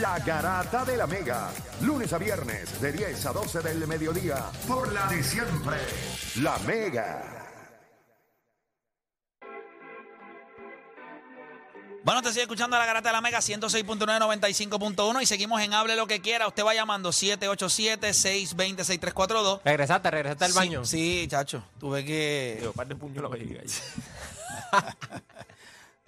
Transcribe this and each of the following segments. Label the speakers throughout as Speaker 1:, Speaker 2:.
Speaker 1: La Garata de la Mega. Lunes a viernes de 10 a 12 del mediodía. Por la de siempre. La Mega.
Speaker 2: Bueno, te sigue escuchando la garata de la Mega 106.995.1 y seguimos en Hable lo que quiera. Usted va llamando 787-620-6342.
Speaker 3: Regresaste, regresaste al
Speaker 2: Sí,
Speaker 3: baño.
Speaker 2: Sí, chacho. Tuve que.
Speaker 4: Digo, par de puño lo que llega ahí.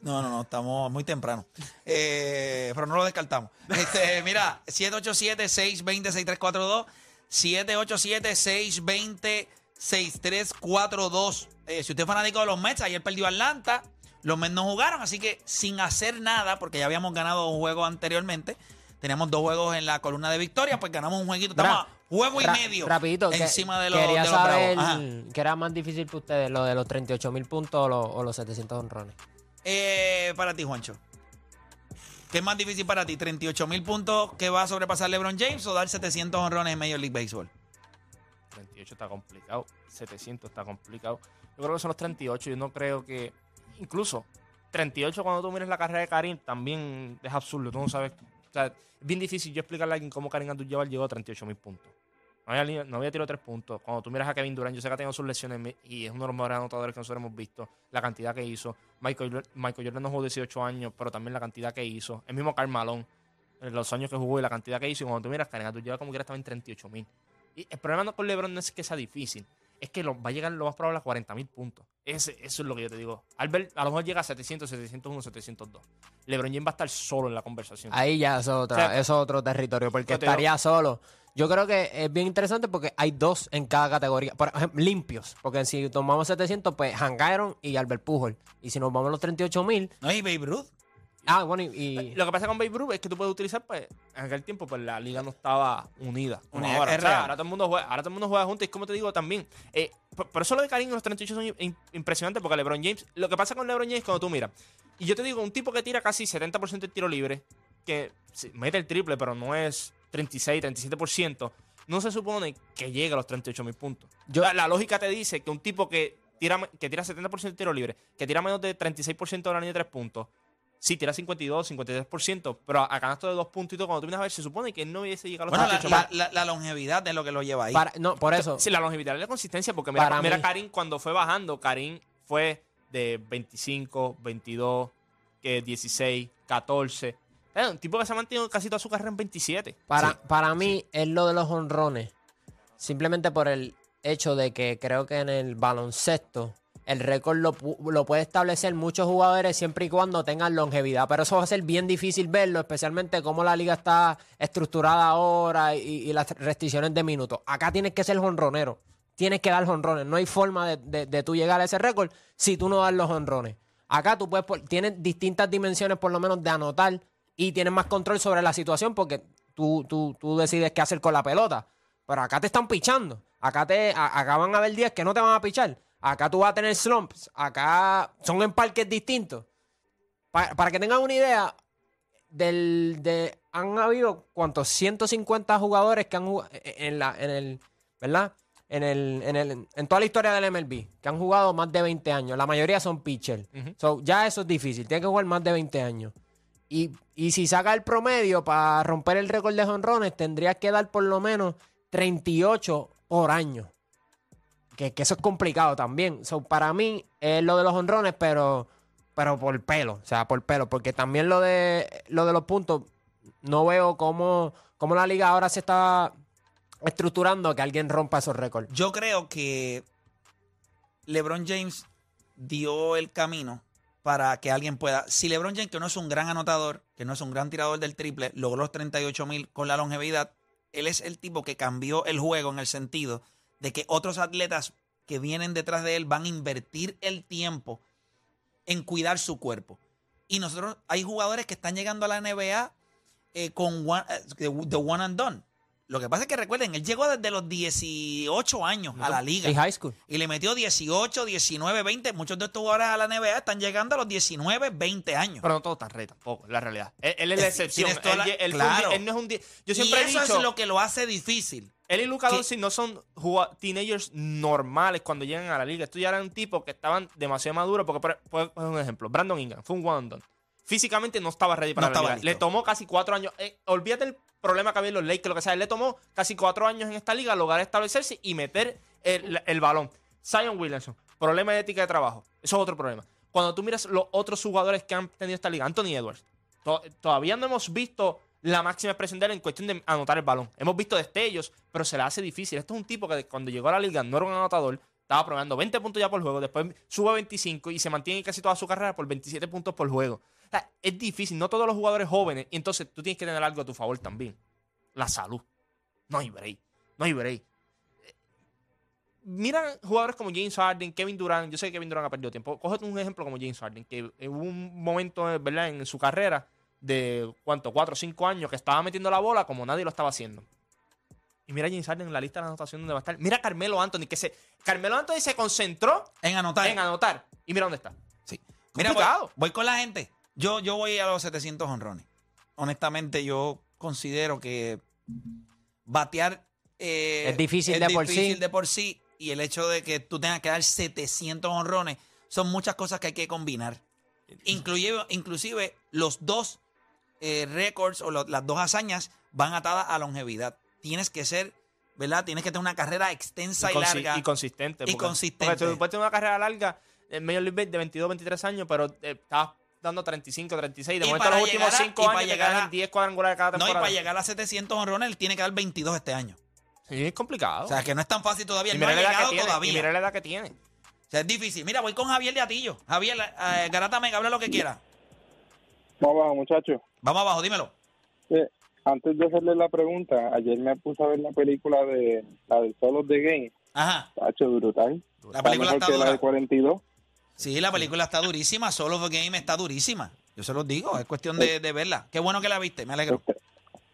Speaker 2: No, no, no, estamos muy temprano. Eh, pero no lo descartamos. Este, mira, 787-620-6342. 787-620-6342. Eh, si usted es fanático de los Mets, ayer perdió Atlanta. Los Mets no jugaron, así que sin hacer nada, porque ya habíamos ganado un juego anteriormente. Teníamos dos juegos en la columna de victoria, pues ganamos un jueguito. Estamos a juego y
Speaker 3: Ra-
Speaker 2: medio
Speaker 3: Rapidito, que-
Speaker 2: encima de los,
Speaker 3: quería
Speaker 2: de los
Speaker 3: saber que era más difícil para ustedes, lo de los 38 mil puntos o los, o los 700 honrones.
Speaker 2: Eh, para ti, Juancho. ¿Qué es más difícil para ti? ¿38 mil puntos que va a sobrepasar LeBron James o dar 700 honrones en Major League Baseball?
Speaker 4: 38 está complicado, 700 está complicado. Yo creo que son los 38. Yo no creo que. Incluso 38, cuando tú miras la carrera de Karim, también es absurdo. Tú no sabes. O sea, es bien difícil yo explicarle a alguien cómo Karim Abdul-Jabbar llegó a 38 mil puntos. No había, no había tres puntos. Cuando tú miras a Kevin Durant, yo sé que ha tenido sus lesiones y es uno de los mejores anotadores que nosotros hemos visto. La cantidad que hizo. Michael, Jor- Michael Jordan no jugó 18 años, pero también la cantidad que hizo. El mismo en los años que jugó y la cantidad que hizo. Y cuando tú miras, Karim Abdul-Jabbar como quiera estaba en 38 mil. Y el problema no con LeBron no es que sea difícil, es que lo- va a llegar lo más probable a 40 mil puntos. Ese- eso es lo que yo te digo. Albert a lo mejor llega a 700, 701, 702. LeBron James va a estar solo en la conversación.
Speaker 3: Ahí ya es, otra,
Speaker 4: O sea,
Speaker 3: es otro territorio, porque
Speaker 4: digo-
Speaker 3: estaría solo. Yo creo que es bien interesante porque hay dos en cada categoría. Por ejemplo, limpios. Porque si tomamos 700, pues Hank Aaron y Albert Pujol. Y si nos vamos a los 38 mil,
Speaker 2: No, y Babe Ruth.
Speaker 3: ah, bueno, y, y-
Speaker 4: Lo que pasa con Babe Ruth es que tú puedes utilizar, pues, en aquel tiempo, pues la liga no estaba unida. como
Speaker 2: Unida,
Speaker 4: ahora.
Speaker 2: es
Speaker 4: O sea, ahora todo el mundo juega, ahora todo el mundo juega juntos. Y como te digo también, eh, por, por eso lo de Karim en los 38 son im- impresionantes, porque LeBron James, lo que pasa con LeBron James cuando tú miras, y yo te digo, un tipo que tira casi 70% de tiro libre, que sí, mete el triple, pero no es 36, 37%, no se supone que llegue a los 38 mil puntos.
Speaker 3: Yo-
Speaker 4: la, la lógica te dice que un tipo que tira, que tira 70% de tiro libre, que tira menos de 36% de la línea de 3 puntos, sí, tira 52, 53%, pero a canasto de dos puntos y todo, cuando tú vienes a ver, se supone que no hubiese llegado a los
Speaker 2: Bueno, la,
Speaker 4: 38
Speaker 2: la- la- la longevidad de lo que lo lleva ahí.
Speaker 3: para- no, por eso.
Speaker 4: Sí, la longevidad y la consistencia, porque mira, mira
Speaker 3: mí-
Speaker 4: Karim cuando fue bajando, Karim fue de 25, 22, que 16, 14. Es un tipo que se ha mantenido casi toda su carrera en 27.
Speaker 3: Para,
Speaker 4: Sí.
Speaker 3: para mí es lo de los honrones. Simplemente por el hecho de que creo que en el baloncesto el récord lo, lo puede establecer muchos jugadores siempre y cuando tengan longevidad. Pero eso va a ser bien difícil verlo, especialmente cómo la liga está estructurada ahora y, y las restricciones de minutos. Acá tienes que ser honronero. Tienes que dar honrones. No hay forma de, de- de tú llegar a ese récord si tú no das los honrones. Acá tú puedes, tienes distintas dimensiones por lo menos de anotar y tienes más control sobre la situación porque tú, tú, tú decides qué hacer con la pelota. Pero acá te están pichando. Acá, te, a- acá van a haber días que no te van a pichar. Acá tú vas a tener slumps. Acá son en parques distintos. Pa- para que tengan una idea, del, de, han habido cuántos 150 jugadores que han jugado en la, en el, ¿verdad? En el, en el, en toda la historia del MLB, que han jugado más de 20 años. La mayoría son pitchers. So, ya eso es difícil. Tiene que jugar más de 20 años. Y, y si saca el promedio para romper el récord de jonrones, tendrías que dar por lo menos 38 por año. Que, que eso es complicado también. So, para mí es lo de los honrones, pero, pero por pelo. O sea, por pelo. Porque también lo de, lo de los puntos, no veo cómo, cómo la liga ahora se está estructurando que alguien rompa esos récords.
Speaker 2: Yo creo que LeBron James dio el camino para que alguien pueda. Si LeBron James, que no es un gran anotador, que no es un gran tirador del triple, logró los 38 mil con la longevidad, él es el tipo que cambió el juego en el sentido de que otros atletas que vienen detrás de él van a invertir el tiempo en cuidar su cuerpo. Y nosotros, hay jugadores que están llegando a la NBA eh, con one, eh, the one and done. Lo que pasa es que recuerden, él llegó desde los 18 años a la liga.
Speaker 3: Y high school.
Speaker 2: Y le metió 18, 19, 20. Muchos de estos jugadores a la NBA están llegando a los 19, 20 años.
Speaker 4: Pero no todo tan rey tampoco, la realidad. Él, él es la excepción. Él,
Speaker 2: la- claro.
Speaker 4: él no es un Yo
Speaker 2: y
Speaker 4: siempre he
Speaker 2: eso
Speaker 4: dicho,
Speaker 2: es lo que lo hace difícil.
Speaker 4: él y
Speaker 2: que-
Speaker 4: Doncic no son teenagers normales cuando llegan a la liga. Estos ya eran tipos que estaban demasiado maduros. Porque, por, por- por un ejemplo, Brandon Ingram fue un one and done. Físicamente no estaba ready para
Speaker 2: No
Speaker 4: la liga. Le tomó casi cuatro años. Eh, olvídate el problema que había en los Lakers, lo que sea. Le tomó casi cuatro años en esta liga lograr establecerse y meter el, el balón. Zion Williamson, problema de ética de trabajo. Eso es otro problema. Cuando tú miras los otros jugadores que han tenido esta liga, Anthony Edwards, to- todavía no hemos visto la máxima expresión de él en cuestión de anotar el balón. Hemos visto destellos, pero se le hace difícil. Este es un tipo que cuando llegó a la liga no era un anotador, estaba probando 20 puntos ya por juego, después sube a 25 y se mantiene casi toda su carrera por 27 puntos por juego. O sea, es difícil, no todos los jugadores jóvenes, y entonces tú tienes que tener algo a tu favor también. La salud. No hay break. No hay break. Eh, Mira jugadores como James Harden, Kevin Durant. Yo sé que Kevin Durant ha perdido tiempo. Cógete un ejemplo como James Harden, que hubo un momento ¿verdad? en su carrera de cuánto, 4 o 5 años que estaba metiendo la bola como nadie lo estaba haciendo. Y mira a James Harden en la lista de anotación donde va a estar. Mira a Carmelo Anthony, que se. Carmelo Anthony se concentró
Speaker 2: En anotar.
Speaker 4: en anotar. Y mira dónde está.
Speaker 2: Sí. Mira, voy con la gente. Yo, yo voy a los 700 honrones. Honestamente, yo considero que batear eh,
Speaker 3: Es difícil de por sí.
Speaker 2: difícil de por sí. Y el hecho de que tú tengas que dar 700 honrones son muchas cosas que hay que combinar. Inclusive, inclusive los dos eh, récords o lo- las dos hazañas van atadas a longevidad. Tienes que ser, ¿verdad? Tienes que tener una carrera extensa y, larga.
Speaker 4: y consistente.
Speaker 2: Y
Speaker 4: porque-
Speaker 2: consistente.
Speaker 4: Porque tú puedes tener una carrera larga en League Baseball de 22, 23 años, pero eh, estabas dando 35, 36. De
Speaker 2: Y
Speaker 4: momento, los últimos
Speaker 2: llegar a-
Speaker 4: 5
Speaker 2: y
Speaker 4: años
Speaker 2: para
Speaker 4: te
Speaker 2: a-
Speaker 4: 10 cuadrangulares cada
Speaker 2: no, y
Speaker 4: temporada.
Speaker 2: para llegar a 700 honrones, él tiene que dar 22 este año.
Speaker 4: Sí, es complicado.
Speaker 2: O sea, que no es tan fácil todavía.
Speaker 4: y
Speaker 2: él no
Speaker 4: mira
Speaker 2: ha
Speaker 4: la edad que
Speaker 2: llegado
Speaker 4: tiene. Y
Speaker 2: todavía.
Speaker 4: mira la edad que tiene.
Speaker 2: O sea, es difícil. Mira, voy con Javier de Atillo. Javier, eh, Garata Mega, habla lo que quiera.
Speaker 5: Vamos abajo, muchachos.
Speaker 2: Vamos abajo, dímelo.
Speaker 5: Eh, antes de hacerle la pregunta, ayer me puse a ver la película de la de Solo de Game.
Speaker 2: Ajá.
Speaker 5: Tacho, brutal.
Speaker 2: La película
Speaker 5: mejor
Speaker 2: está
Speaker 5: que la
Speaker 2: dura.
Speaker 5: de 42.
Speaker 2: Sí, la película está durísima. Solo the Game está durísima. Yo se los digo. Es cuestión de, de verla. Qué bueno que la viste. Me alegro.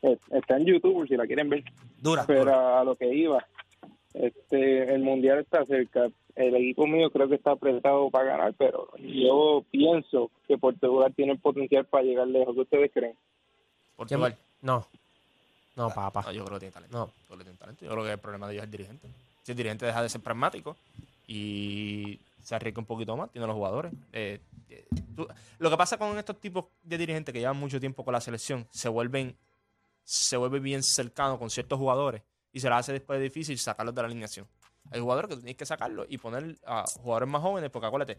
Speaker 5: Este, está en YouTube si la quieren ver.
Speaker 2: Dura.
Speaker 5: Pero
Speaker 2: dura.
Speaker 5: a lo que iba, este, el mundial está cerca. El equipo mío creo que está apretado para ganar, pero yo pienso que Portugal tiene el potencial para llegar lejos. ¿Qué ustedes creen?
Speaker 4: Portugal.
Speaker 3: No. No, papá.
Speaker 4: No, yo creo que tiene talento.
Speaker 3: No.
Speaker 4: Yo creo que tiene talento. Yo creo que el problema de ellos es el dirigente. Si el dirigente deja de ser pragmático y se arriesga un poquito más, tiene los jugadores. Eh, eh, lo que pasa con estos tipos de dirigentes que llevan mucho tiempo con la selección, se vuelven, se vuelve bien cercano con ciertos jugadores y se les hace después difícil sacarlos de la alineación. Hay jugadores que tú que sacarlos y poner a jugadores más jóvenes, porque acuérdate,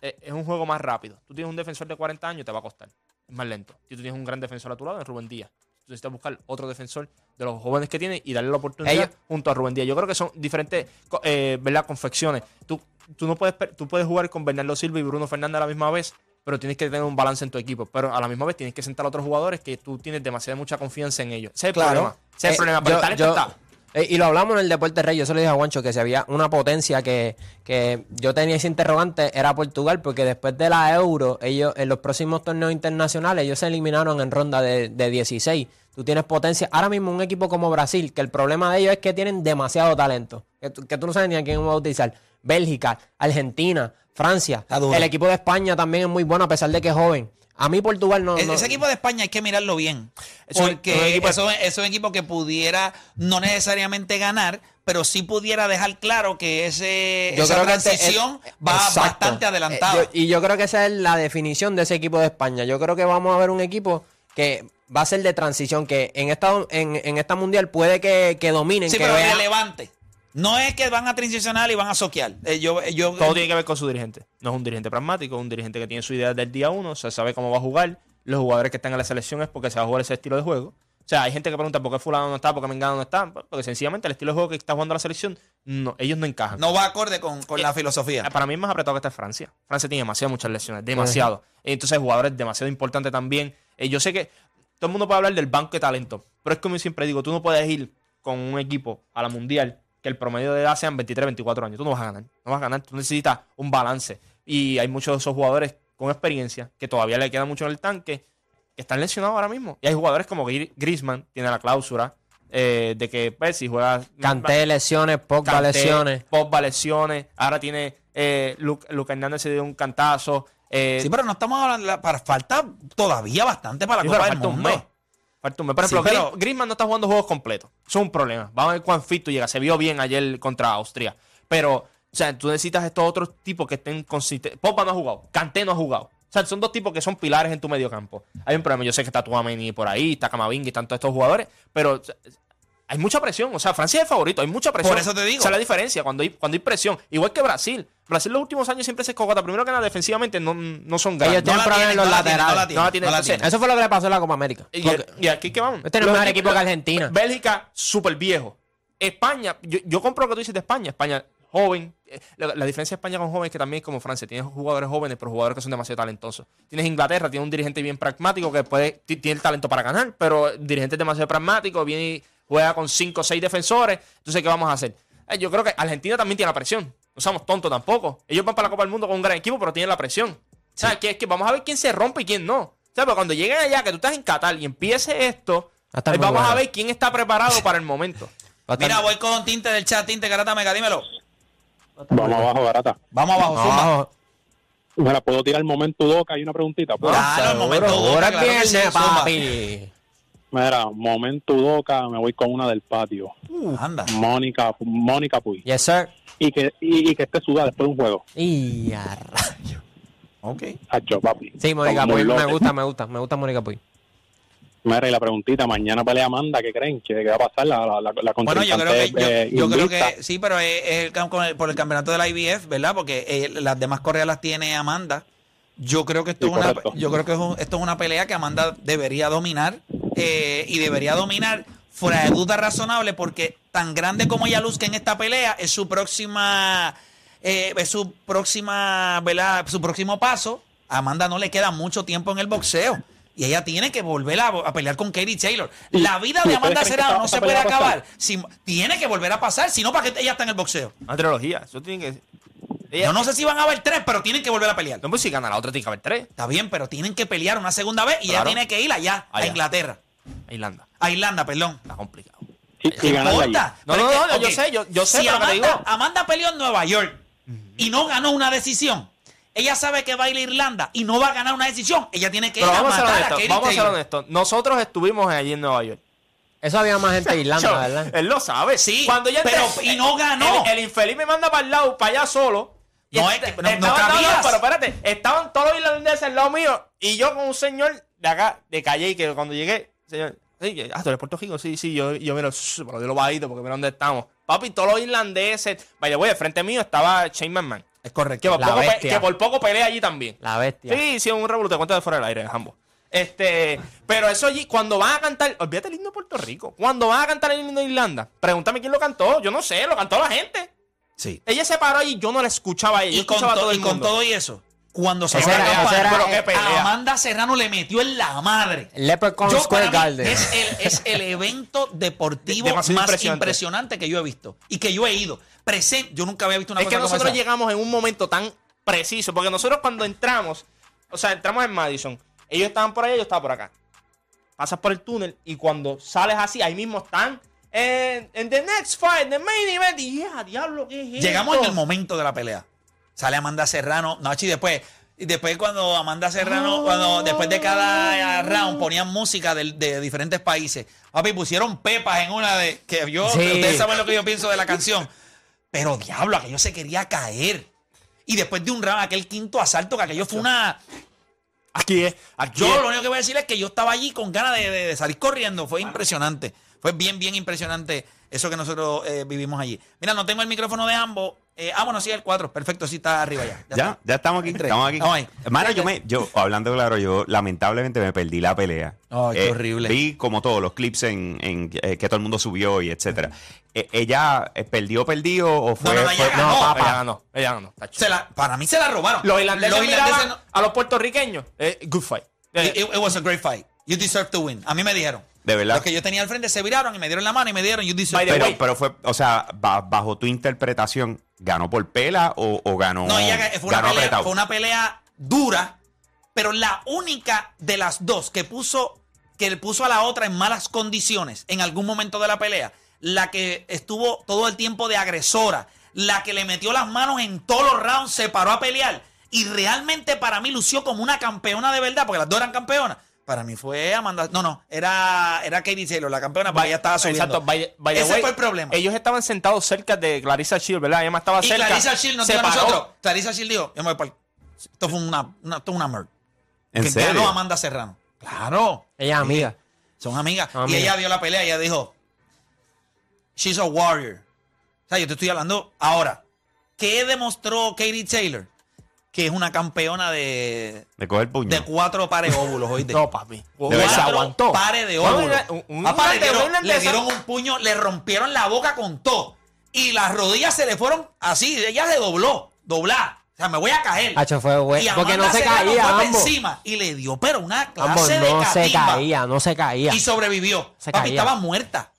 Speaker 4: eh, es un juego más rápido. Tú tienes un defensor de 40 años, te va a costar. Es más lento. Y tú tienes un gran defensor a tu lado, en Rubén Díaz. Tú necesitas buscar otro defensor de los jóvenes que tiene y darle la oportunidad
Speaker 3: Ellos-
Speaker 4: junto a Rubén Díaz. Yo creo que son diferentes eh, ¿verdad? confecciones. Tú, tú no puedes tú puedes jugar con Bernardo Silva y Bruno Fernández a la misma vez, pero tienes que tener un balance en tu equipo. Pero a la misma vez tienes que sentar a otros jugadores que tú tienes demasiada mucha confianza en ellos. Ese es el
Speaker 3: Claro.
Speaker 4: problema. Ese es el
Speaker 3: Eh,
Speaker 4: problema. Pero
Speaker 3: yo-
Speaker 4: el talento
Speaker 3: yo-
Speaker 4: está.
Speaker 3: Eh, y lo hablamos en el Deporte Rey. Yo se lo dije a Juancho que si había una potencia que, que yo tenía ese interrogante era Portugal, porque después de la Euro, ellos en los próximos torneos internacionales, ellos se eliminaron en ronda de, de 16. Tú tienes potencia. Ahora mismo un equipo como Brasil, que el problema de ellos es que tienen demasiado talento, que tú, que tú no sabes ni a quién va a utilizar. Bélgica, Argentina, Francia. El equipo de España también es muy bueno a pesar de que es joven. A mí Portugal no...
Speaker 2: E-
Speaker 3: no-
Speaker 2: Ese equipo de España hay que mirarlo bien.
Speaker 4: Es un-
Speaker 2: Porque
Speaker 4: equipo-
Speaker 2: eso, es- un equipo que pudiera no necesariamente ganar, pero sí pudiera dejar claro que ese,
Speaker 3: Yo
Speaker 2: esa
Speaker 3: creo que este-
Speaker 2: transición va
Speaker 3: exacto.
Speaker 2: bastante adelantada.
Speaker 3: Eh, yo- y yo creo que esa es la definición de ese equipo de España. Yo creo que vamos a ver un equipo que va a ser de transición, que en esta, en, en esta mundial puede que, que dominen,
Speaker 2: sí,
Speaker 3: que
Speaker 2: pero
Speaker 3: vea-
Speaker 2: relevante. No es que van a transicionar y van a soquear. Eh, yo, yo,
Speaker 4: Todo tiene que ver con su dirigente. No es un dirigente pragmático, es un dirigente que tiene su idea del día uno, se sabe cómo va a jugar. Los jugadores que están en la selección es porque se va a jugar ese estilo de juego. O sea, hay gente que pregunta por qué fulano no está, por qué Mengano no está. Porque sencillamente el estilo de juego que está jugando la selección, no, ellos no encajan.
Speaker 2: no va acorde con, con la
Speaker 4: Eh,
Speaker 2: filosofía.
Speaker 4: Para mí es más apretado que está Francia. Francia tiene demasiadas muchas lesiones, demasiado. Entonces, jugadores demasiado importantes también. Eh, yo sé que todo el mundo puede hablar del banco de talento, pero es como yo siempre digo, tú no puedes ir con un equipo a la mundial que el promedio de edad sean 23, 24 años. Tú no vas a ganar. No vas a ganar. Tú necesitas un balance. Y hay muchos de esos jugadores con experiencia que todavía le queda mucho en el tanque que están lesionados ahora mismo. Y hay jugadores como Gri- Griezmann, tiene la cláusula eh, de que pues, si juega
Speaker 3: Canté lesiones, Pogba lesiones.
Speaker 4: Pogba lesiones. Ahora tiene eh, Luke, Luke Hernández se dio un cantazo. Eh,
Speaker 2: Sí, pero no estamos hablando. Para, falta todavía bastante para la
Speaker 4: sí,
Speaker 2: Copa
Speaker 4: pero
Speaker 2: del Mundo.
Speaker 4: un mes. Por
Speaker 2: Sí,
Speaker 4: ejemplo,
Speaker 2: pero-
Speaker 4: Gri- Griezmann no está jugando juegos completos. Eso es un problema. Vamos a ver cuán fit tú llegas. Se vio bien ayer contra Austria. Pero, o sea, tú necesitas estos otros tipos que estén consistentes. Pogba no ha jugado. Kanté no ha jugado. O sea, son dos tipos que son pilares en tu medio campo. Hay un problema, yo sé que está Tuameni por ahí, está Camavinga y están todos estos jugadores, pero o sea, hay mucha presión. O sea, Francia es el favorito, hay mucha presión.
Speaker 2: Por eso te digo.
Speaker 4: Esa es la diferencia cuando hay, cuando hay presión. Igual que Brasil. Brasil los últimos años siempre se escogota. Primero que nada, defensivamente no, no son
Speaker 3: Ellos
Speaker 4: grandes.
Speaker 3: tienen
Speaker 2: la
Speaker 3: en los
Speaker 2: no
Speaker 3: laterales.
Speaker 2: no la
Speaker 4: No tiene,
Speaker 2: no.
Speaker 3: Eso fue lo que le pasó en la Copa América.
Speaker 4: Y, y aquí que vamos.
Speaker 3: Este no es
Speaker 4: Los
Speaker 3: mejor equipo que Argentina.
Speaker 4: Bélgica, súper viejo. España, yo, yo compro lo que tú dices de España. España, joven. Eh, La, la diferencia de España con joven es que también es como Francia. Tienes jugadores jóvenes, pero jugadores que son demasiado talentosos. Tienes Inglaterra, tiene un dirigente bien pragmático que puede, ti- tiene el talento para ganar, pero el dirigente es demasiado pragmático, viene y juega con 5 o 6 defensores. Entonces, ¿qué vamos a hacer? Eh, yo creo que Argentina también tiene la presión. No somos tontos tampoco. Ellos van para la Copa del Mundo con un gran equipo, pero tienen la presión. O sea, que es que vamos a ver quién se rompe y quién no. O sea, pero cuando lleguen allá, que tú estás en Qatar y empiece esto,
Speaker 3: Va a estar
Speaker 4: eh,
Speaker 3: muy
Speaker 4: vamos a
Speaker 3: bueno.
Speaker 4: ver quién está preparado para el momento.
Speaker 2: Mira, voy con Tinte del chat, Tinte Garata Mega, dímelo.
Speaker 5: Vamos abajo, barata.
Speaker 2: Vamos abajo, zumba.
Speaker 3: abajo.
Speaker 5: ¿Me la puedo tirar el momento Doca? Hay una preguntita. ¿puedo?
Speaker 2: Claro, el momento Doca,
Speaker 3: ahora
Speaker 2: claro que sí,
Speaker 3: papi.
Speaker 5: Mira, momento Doca, me voy con una del patio.
Speaker 2: Anda.
Speaker 5: Mónica, Mónica Puy.
Speaker 3: Yes, sir.
Speaker 5: Y que, y, y que esté sudada después de un juego.
Speaker 3: Y a rayo.
Speaker 2: Ok.
Speaker 5: Hacho, papi.
Speaker 3: Sí, Mónica Puy. Me gusta, me gusta. Me gusta Mónica Puy.
Speaker 5: Mira, y la preguntita, mañana pelea Amanda, ¿qué creen? ¿Qué, qué va a pasar? La, la, la, la
Speaker 2: Bueno, yo creo que, yo, yo creo que sí, pero es, es el cam- con el- por el campeonato de la IBF, ¿verdad? Porque eh, las demás correas las tiene Amanda. Yo creo que esto
Speaker 5: Sí,
Speaker 2: es una,
Speaker 5: correcto.
Speaker 2: yo creo que es un- esto es una pelea que Amanda debería dominar eh, y debería dominar fuera de duda razonable porque tan grande como ella luzca en esta pelea es su próxima eh, es su próxima, ¿verdad? Su próximo paso. A Amanda no le queda mucho tiempo en el boxeo. Y ella tiene que volver a, a pelear con Katie Taylor. La vida
Speaker 5: ¿Y
Speaker 2: de Amanda Serrano no se puede acabar. Si- tiene que volver a pasar. Si no, ¿para qué ella está en el boxeo?
Speaker 4: Una trilogía. Eso tiene que.
Speaker 2: Yo no sé si van a haber tres, pero tienen que volver a pelear.
Speaker 4: No, pues si gana la otra, tiene que haber tres.
Speaker 2: Está bien, pero tienen que pelear una segunda vez y ella
Speaker 4: Claro.
Speaker 2: tiene que ir allá, a
Speaker 4: Allá.
Speaker 2: Inglaterra.
Speaker 4: A Irlanda.
Speaker 2: A Irlanda, perdón.
Speaker 4: Está complicado.
Speaker 5: Y allí.
Speaker 2: importa.
Speaker 4: No,
Speaker 2: Pero
Speaker 4: no,
Speaker 2: es
Speaker 4: no, yo
Speaker 2: ok,
Speaker 4: sé, yo- yo sé,
Speaker 2: Si
Speaker 4: pero que te
Speaker 2: Amanda,
Speaker 4: digo.
Speaker 2: Amanda peleó en Nueva York y no ganó una decisión. Ella sabe que va a ir a Irlanda y no va a ganar una decisión. Ella tiene que
Speaker 4: Pero
Speaker 2: ir a
Speaker 4: vamos a ser
Speaker 2: matar a
Speaker 4: honestos.
Speaker 2: Katie
Speaker 4: Vamos a ser
Speaker 2: Taylor.
Speaker 4: honestos. Nosotros estuvimos allí en Nueva York.
Speaker 3: Eso había más gente de Irlanda,
Speaker 4: Yo-
Speaker 3: ¿verdad?
Speaker 4: Él lo sabe.
Speaker 2: Sí,
Speaker 4: Cuando ya
Speaker 2: pero-
Speaker 4: entré-
Speaker 2: y no ganó.
Speaker 4: El, el infeliz me manda para el lado, para allá solo.
Speaker 2: No, es que no-
Speaker 4: estaban- no,
Speaker 2: cabías.
Speaker 4: pero espérate, estaban todos los irlandeses al lado mío y yo con un señor de acá, de Calle, que cuando llegué, señor, sí, que- ah, tú eres Puerto Rico, sí, sí, yo, yo miro, pero de lo bajito porque mira dónde estamos. Papi, todos los irlandeses, vaya, güey, de frente mío estaba Shane McMahon,
Speaker 2: Es
Speaker 4: que
Speaker 2: correcto.
Speaker 4: por,
Speaker 3: La
Speaker 4: poco, pe-
Speaker 3: bestia.
Speaker 4: que por poco pelea allí también.
Speaker 3: La bestia.
Speaker 4: Sí, sí, un revoluto, te cuento de fuera del aire, ambos. Este, pero eso allí, cuando van a cantar, olvídate el himno de Puerto Rico, cuando van a cantar el himno de Irlanda, pregúntame quién lo cantó, yo no sé, lo cantó la gente.
Speaker 2: Sí.
Speaker 4: Ella se paró ahí, yo no la escuchaba a ella, yo
Speaker 2: Y con,
Speaker 4: escuchaba a
Speaker 2: to-
Speaker 4: todo
Speaker 2: y
Speaker 4: el
Speaker 2: con
Speaker 4: mundo.
Speaker 2: todo y eso, cuando se
Speaker 3: era-
Speaker 2: la
Speaker 3: era-
Speaker 2: pero
Speaker 4: qué pelea.
Speaker 2: a Amanda Serrano le metió en la madre.
Speaker 3: Leprechaun
Speaker 2: Yo,
Speaker 3: Square Garden.
Speaker 2: Es el, es el evento deportivo más
Speaker 4: impresionante.
Speaker 2: impresionante. que yo he visto y que yo he ido. Presente, yo nunca había visto una
Speaker 4: Es que
Speaker 2: cosa como
Speaker 4: nosotros
Speaker 2: esa.
Speaker 4: llegamos en un momento tan preciso, porque nosotros cuando entramos, o sea, entramos en Madison, ellos estaban por allá, yo estaba por acá. Pasas por el túnel y cuando sales así, ahí mismo están en, en the next fight, the main event, y diablo, ¿qué es
Speaker 2: Llegamos en el momento de la pelea. Sale Amanda Serrano, no, y después, y después cuando Amanda Serrano, cuando después de cada round ponían música de, de diferentes países. Papi, pusieron pepas en una de que yo,
Speaker 3: Sí.
Speaker 2: ustedes saben lo que yo pienso de la canción. Pero diablo, aquello se quería caer. Y después de un round, aquel quinto asalto, que aquello fue una.
Speaker 4: Aquí es, aquí
Speaker 2: Yo
Speaker 4: es.
Speaker 2: lo único que voy a decir es que yo estaba allí con ganas de, de- de salir corriendo. Fue impresionante. Fue bien, bien impresionante eso que nosotros eh, vivimos allí. Mira, no tengo el micrófono de ambos. Eh, ah, bueno, sí, el 4. Perfecto, sí está arriba ya.
Speaker 6: Ya,
Speaker 2: está.
Speaker 6: ya estamos aquí. Estamos aquí.
Speaker 2: Estamos ahí.
Speaker 6: Hermano, yo me, yo, hablando claro, yo lamentablemente me perdí la pelea. Eh,
Speaker 2: Ay, qué horrible.
Speaker 6: Vi como todos los clips en, en, eh, que todo el mundo subió y etcétera. Eh, ¿Ella eh, perdió, perdió o fue?
Speaker 2: no, no, ella
Speaker 6: fue-
Speaker 2: ganó.
Speaker 4: No, ella ganó, ella ganó. tacho.
Speaker 2: Se la- para mí se la robaron.
Speaker 4: Los irlandeses,
Speaker 2: Los irlandeses no-
Speaker 4: a los puertorriqueños. eh, good fight. Eh,
Speaker 2: It, it was a great fight. You deserve to win. A mí me dijeron.
Speaker 6: De verdad.
Speaker 2: Los que yo tenía al frente se viraron y me dieron la mano y me dieron
Speaker 4: By the
Speaker 2: to
Speaker 6: Pero, pero fue, o sea, ba- bajo tu interpretación, ¿ganó por pela o, o ganó?
Speaker 2: No, ella fue una,
Speaker 6: ganó
Speaker 2: pelea,
Speaker 6: apretado?
Speaker 2: fue una pelea dura, pero la única de las dos que puso, que le puso a la otra en malas condiciones en algún momento de la pelea, la que estuvo todo el tiempo de agresora, la que le metió las manos en todos los rounds, se paró a pelear y realmente para mí lució como una campeona de verdad, porque las dos eran campeonas. Para mí fue Amanda. No, no, era, era Katie Taylor, la campeona, porque ella estaba subiendo.
Speaker 4: Exacto, by- by the
Speaker 2: Ese
Speaker 4: way,
Speaker 2: fue el problema.
Speaker 4: Ellos estaban sentados cerca de Clarissa Shield, ¿verdad? Ella más estaba
Speaker 2: Y
Speaker 4: cerca.
Speaker 2: Clarissa Shield nos
Speaker 4: se
Speaker 2: dijo a nosotros. Clarissa Shield dijo, yo me voy pa'l- esto fue una, una, esto es una merda.
Speaker 6: ¿En
Speaker 2: que
Speaker 6: serio?
Speaker 2: ganó Amanda Serrano. Claro.
Speaker 3: Ella es amiga.
Speaker 2: Son amigas.
Speaker 3: Son
Speaker 2: Y ella vio la pelea y ella dijo, she's a warrior. O sea, yo te estoy hablando ahora. ¿Qué demostró Katie Taylor? Que es una campeona de,
Speaker 6: De coger puño.
Speaker 2: de cuatro pares de óvulos, ¿oíste?
Speaker 4: No, papi. Se aguantó.
Speaker 2: pares de
Speaker 4: Bueno,
Speaker 2: óvulos.
Speaker 4: un- un-
Speaker 2: Papá, le, dieron, le un puño, le rompieron la boca con todo. Y las rodillas se le fueron así. Ella se dobló, doblar. O sea, me voy a caer.
Speaker 3: Hacho, fue bueno.
Speaker 2: Y
Speaker 3: Porque no se caía ambos.
Speaker 2: encima y le dio, pero una clase
Speaker 3: Ambos
Speaker 2: de
Speaker 3: no se caía, no se caía.
Speaker 2: Y sobrevivió.
Speaker 3: Se
Speaker 2: Papi,
Speaker 3: caía.
Speaker 2: estaba muerta.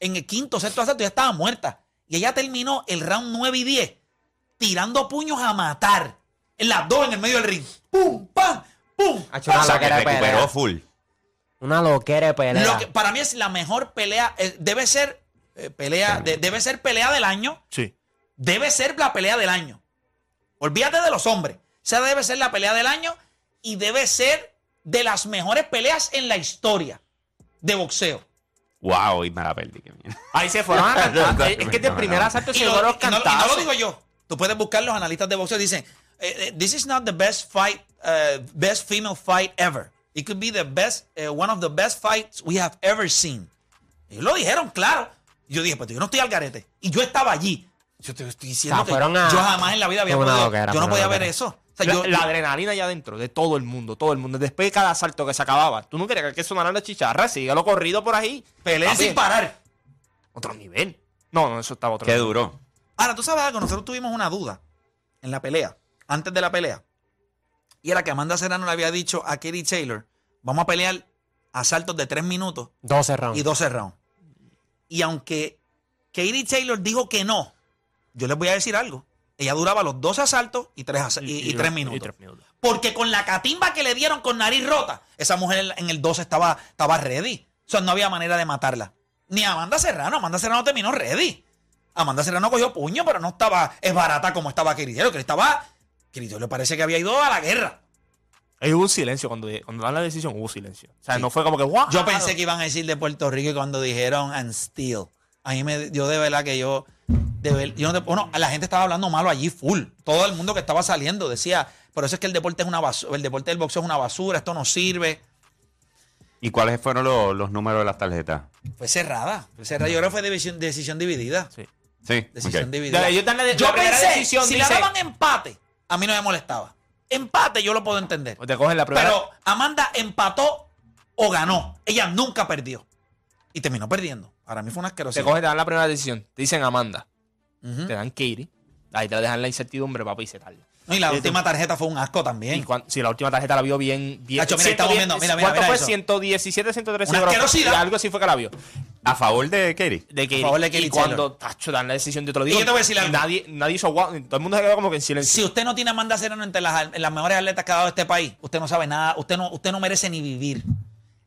Speaker 2: En el quinto, sexto asalto ya estaba muerta. Y ella terminó el round 9 y 10 tirando puños a matar. En las dos en el medio del ring. ¡Pum! ¡Pam! ¡Pum!
Speaker 6: O
Speaker 3: una
Speaker 6: sea, que
Speaker 3: loquera de
Speaker 6: recuperó
Speaker 3: pelea.
Speaker 6: full.
Speaker 3: Una loquera de pelea.
Speaker 2: Lo que para mí es la mejor pelea. eh, debe ser eh, pelea. de- debe ser pelea del año.
Speaker 4: Sí.
Speaker 2: Debe ser la pelea del año. Olvídate de los hombres. Esa debe ser la pelea del año y debe ser de las mejores peleas en la historia de boxeo.
Speaker 6: Wow, y me la perdí. qué mierda.
Speaker 4: Ahí se fueron a cantar. Es que de primer asalto
Speaker 2: Y,
Speaker 4: se
Speaker 2: lo-
Speaker 4: fueron
Speaker 2: y no, y no lo digo yo. Tú puedes buscar los analistas de boxeo. Dicen, this is not the best fight, uh, best female fight ever. It could be the best, uh, one of the best fights we have ever seen. Ellos lo dijeron, claro. Y yo dije, pues yo no estoy al garete. Y yo estaba allí. Yo te estoy diciendo
Speaker 3: O sea,
Speaker 2: que
Speaker 3: a-
Speaker 2: yo jamás en la vida había podido.
Speaker 3: loquera,
Speaker 2: yo no podía ver eso. O sea,
Speaker 4: La,
Speaker 2: yo-
Speaker 4: la adrenalina allá adentro, de todo el mundo, todo el mundo. Después de cada asalto que se acababa, tú no querías que sonaran las chicharras, síguelo corrido por ahí.
Speaker 2: peleé
Speaker 4: Papi,
Speaker 2: sin parar.
Speaker 4: Otro nivel. No, no, eso estaba otro
Speaker 6: Qué
Speaker 4: nivel.
Speaker 6: duro.
Speaker 2: Ahora, tú sabes algo, nosotros tuvimos una duda en la pelea, antes de la pelea. Y era que Amanda Serrano le había dicho a Katie Taylor, vamos a pelear asaltos de tres minutos
Speaker 3: 12 rounds.
Speaker 2: y 12 rounds. Y aunque Katie Taylor dijo que no, yo les voy a decir algo. Ella duraba los 12 asaltos y 3, y, y tres minutos.
Speaker 4: Y tres minutos.
Speaker 2: Porque con la catimba que le dieron con nariz rota, esa mujer en- el 12 estaba, estaba ready. O sea, no había manera de matarla. Ni Amanda Serrano. Amanda Serrano terminó ready. Amanda Serrano cogió puño, pero no estaba es barata como estaba Queridero. Que estaba. Le parece que había ido a la guerra.
Speaker 4: Ahí hubo un silencio cuando, cuando dan la decisión, hubo silencio. O sea, no fue como que, wow.
Speaker 2: Yo pensé que iban a decir de Puerto Rico y cuando dijeron and still. A mí me yo de verdad que yo. De ver- yo no te- bueno, la gente estaba hablando malo allí full. Todo el mundo que estaba saliendo decía. Por eso es que el deporte es una basura. El deporte del boxeo es una basura. Esto no sirve.
Speaker 6: ¿Y cuáles fueron los, los números de las tarjetas?
Speaker 2: Fue cerrada. Fue cerrada. Yo creo que fue división- decisión dividida.
Speaker 4: Sí.
Speaker 6: Sí.
Speaker 2: Decisión
Speaker 6: ok.
Speaker 2: dividida.
Speaker 4: Dan la-
Speaker 2: yo
Speaker 4: la primera
Speaker 2: pensé,
Speaker 4: decisión,
Speaker 2: si
Speaker 4: dice-
Speaker 2: le daban empate, a mí no me molestaba. Empate yo lo puedo entender.
Speaker 4: Te cogen la primera.
Speaker 2: Pero Amanda empató o ganó. Ella nunca perdió. Y terminó perdiendo. Para mí fue una
Speaker 4: te
Speaker 2: asquerosidad.
Speaker 4: cogen, te dan la primera decisión. Te dicen Amanda. Te dan Katie. Ahí te dejan la incertidumbre, papi, y se tarda.
Speaker 2: No, y la
Speaker 4: Eh,
Speaker 2: última tarjeta fue un asco
Speaker 4: Y
Speaker 2: también.
Speaker 4: cuan- si la última tarjeta la vio bien. bien
Speaker 2: Nacho, mira, estamos viendo, mira, mira,
Speaker 4: ¿Cuánto
Speaker 2: mira
Speaker 4: fue?
Speaker 2: eso.
Speaker 4: 117, 113
Speaker 2: Una
Speaker 4: euros.
Speaker 2: asquerosidad.
Speaker 4: Algo así fue que la vio.
Speaker 6: A favor de Katie.
Speaker 4: De Katie.
Speaker 2: favor de Katie
Speaker 4: y cuando tacho, dan la decisión, yo te lo
Speaker 2: Y
Speaker 4: digo.
Speaker 2: yo te voy a decir algo.
Speaker 4: Nadie, nadie hizo guau. Todo el mundo se quedó como que en silencio.
Speaker 2: Si usted no tiene a Amanda Serrano entre las, en las mejores atletas que ha dado este país, usted no sabe nada, usted no, usted no merece ni vivir.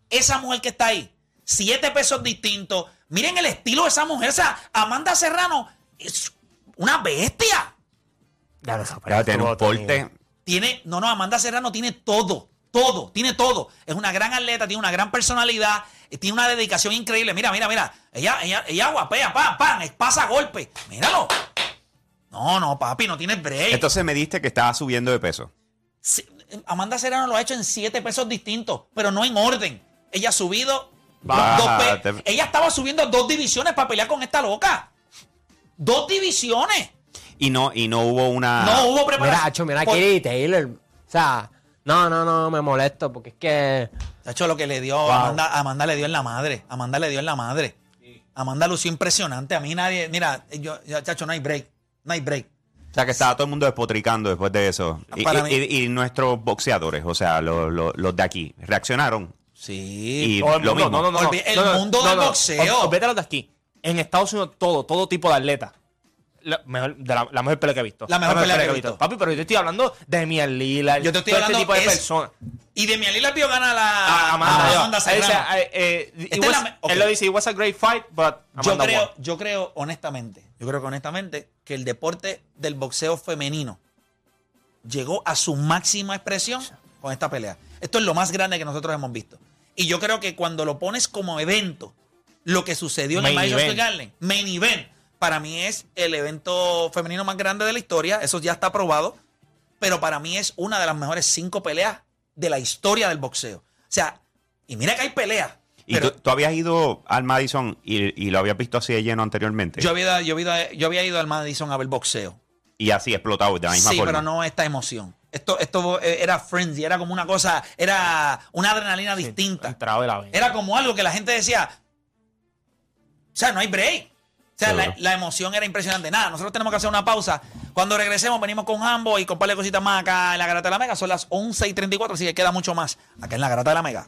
Speaker 2: Esa mujer que está ahí, siete pesos distintos. Miren el estilo de esa mujer. O sea, Amanda Serrano es una bestia.
Speaker 3: Ya lo sabes.
Speaker 6: Claro, tiene un porte.
Speaker 2: Tiene, no, no, Amanda Serrano tiene todo, todo, tiene todo. Es una gran atleta, tiene una gran personalidad, eh, tiene una dedicación increíble. Mira, mira, mira. Ella, ella, ella guapea, pam, pam, pasa golpe. Míralo. No, no, papi, no tienes break.
Speaker 6: Entonces me diste que estaba subiendo de peso.
Speaker 2: Sí, Amanda Serrano lo ha hecho en siete pesos distintos, pero no en orden. Ella ha subido. Dos Ella estaba subiendo dos divisiones para pelear con esta loca. Dos divisiones.
Speaker 6: Y no, y no hubo una.
Speaker 2: No hubo
Speaker 3: Mira,
Speaker 2: preparación.
Speaker 3: Hacho, mira
Speaker 2: Por-
Speaker 3: Taylor. O sea, no, no, no, me molesto porque es que.
Speaker 2: Chacho, lo que le dio, Amanda, Amanda le dio en la madre. Amanda le dio en la madre. Amanda lució impresionante. A mí nadie. Mira, yo, yo, chacho, no hay break. No hay break.
Speaker 6: O sea, que estaba todo el mundo despotricando después de eso. Y, nuestros boxeadores, o sea, los, los- los de aquí, reaccionaron.
Speaker 2: Sí.
Speaker 6: Y
Speaker 4: Todo el
Speaker 6: lo
Speaker 4: mundo,
Speaker 6: mismo.
Speaker 4: no, no, no,
Speaker 2: Olvi- el mundo
Speaker 4: no,
Speaker 2: del
Speaker 4: no.
Speaker 2: boxeo.
Speaker 4: Ol- Olvídate los de aquí. En Estados Unidos, todo, todo tipo de atleta. La mejor, de la, la mejor pelea que he visto.
Speaker 2: La mejor pelea que he visto.
Speaker 4: Papi, pero yo te estoy hablando de Miel Lillard.
Speaker 2: Yo te estoy
Speaker 4: todo
Speaker 2: hablando
Speaker 4: este tipo de
Speaker 2: es-
Speaker 4: personas.
Speaker 2: Y de mi Alila Pío gana la
Speaker 4: Amanda,
Speaker 2: a
Speaker 4: yo-
Speaker 2: Amanda
Speaker 4: él
Speaker 2: Serrano.
Speaker 4: eh, was-
Speaker 2: la
Speaker 4: lo dice, it was a great fight, but
Speaker 2: Yo
Speaker 4: Amanda
Speaker 2: creo,
Speaker 4: won.
Speaker 2: yo creo honestamente, yo creo que honestamente que el deporte del boxeo femenino llegó a su máxima expresión con esta pelea. Esto es lo más grande que nosotros hemos visto. Y yo creo que cuando lo pones como evento, lo que sucedió en el Madison Garden, main event, para mí es el evento femenino más grande de la historia. Eso ya está probado. Pero para mí es una de las mejores cinco peleas de la historia del boxeo. O sea, y mira que hay pelea.
Speaker 6: ¿Y
Speaker 2: Pero
Speaker 6: tú, tú habías ido al Madison y, y lo habías visto así de lleno anteriormente?
Speaker 2: yo, había, yo, había, yo había ido al Madison a ver boxeo.
Speaker 6: y así explotado de la misma
Speaker 2: Sí,
Speaker 6: forma.
Speaker 2: pero no esta emoción. Esto, esto eh, era frenzy, era como una cosa, era una adrenalina distinta.
Speaker 4: La vena.
Speaker 2: Era como algo que la gente decía, o sea, no hay break. O sea, la, la emoción era impresionante. Nada, nosotros tenemos que hacer una pausa. Cuando regresemos, venimos con Hambo y con un par de cositas más acá en la Garata de la Mega. Son las 11 y 34, así que queda mucho más acá en la Garata de la Mega.